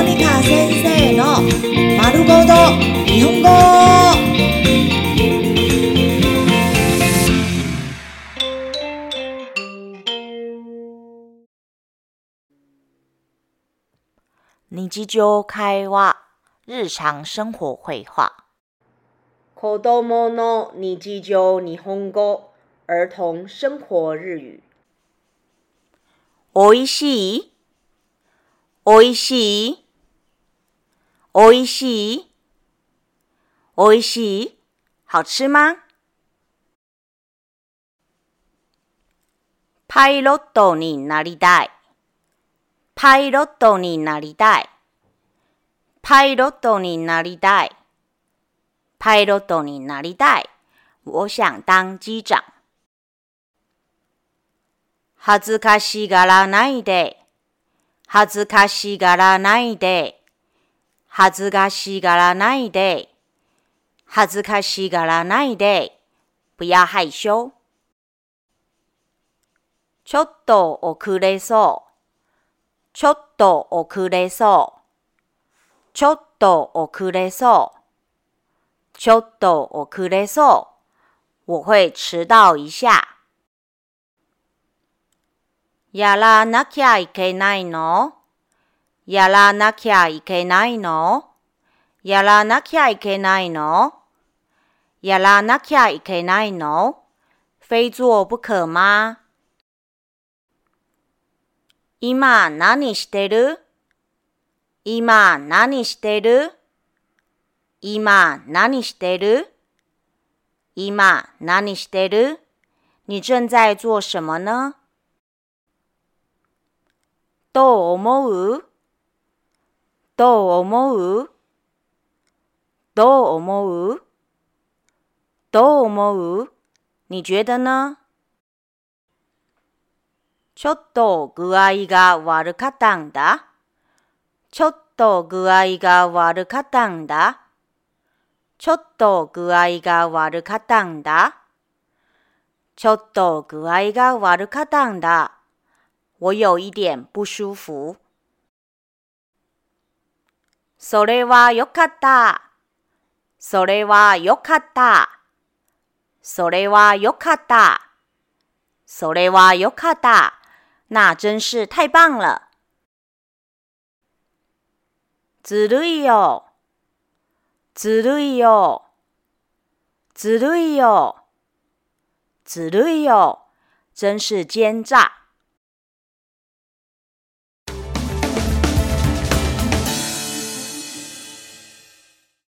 モニカ先生の丸ごと日本語。日常会話、日常生活会話。子供の日常日本語、儿童生活日語。おいしい？おいしい？おいしい？おいしい？好吃吗？パイロットになりたい。パイロットになりたい。パイロットになりたい。パイロットになりたい。我想当機長。恥ずかしがらないで。恥ずかしがらないで。恥ずかしがらないで。恥ずかしがらないで。不要害羞。ちょっと遅れそう。ちょっと遅れそう。ちょっと遅れそう。ちょっと遅れそう。我会迟到一下。やらなきゃいけないの？やらなきゃいけないの？やらなきゃいけないの？やらなきゃいけないの？非做不可吗？今何してる？今何してる？今何してる？今何してる？你正在做什么呢？どう思う？どう思う？どう思う？どう思う？你觉得呢ちょっと具合が悪かったんだ。ちょっと具合が悪かったんだ。ちょっと具合が悪かったんだ。ちょっと具合が悪かったんだ。我有一点不舒服。それはよかった。それはよかった。それはよかった。それはよかった。那真是太棒了。ずるいよ。ずるいよ。ずるいよ。ずるいよ。真是奸诈。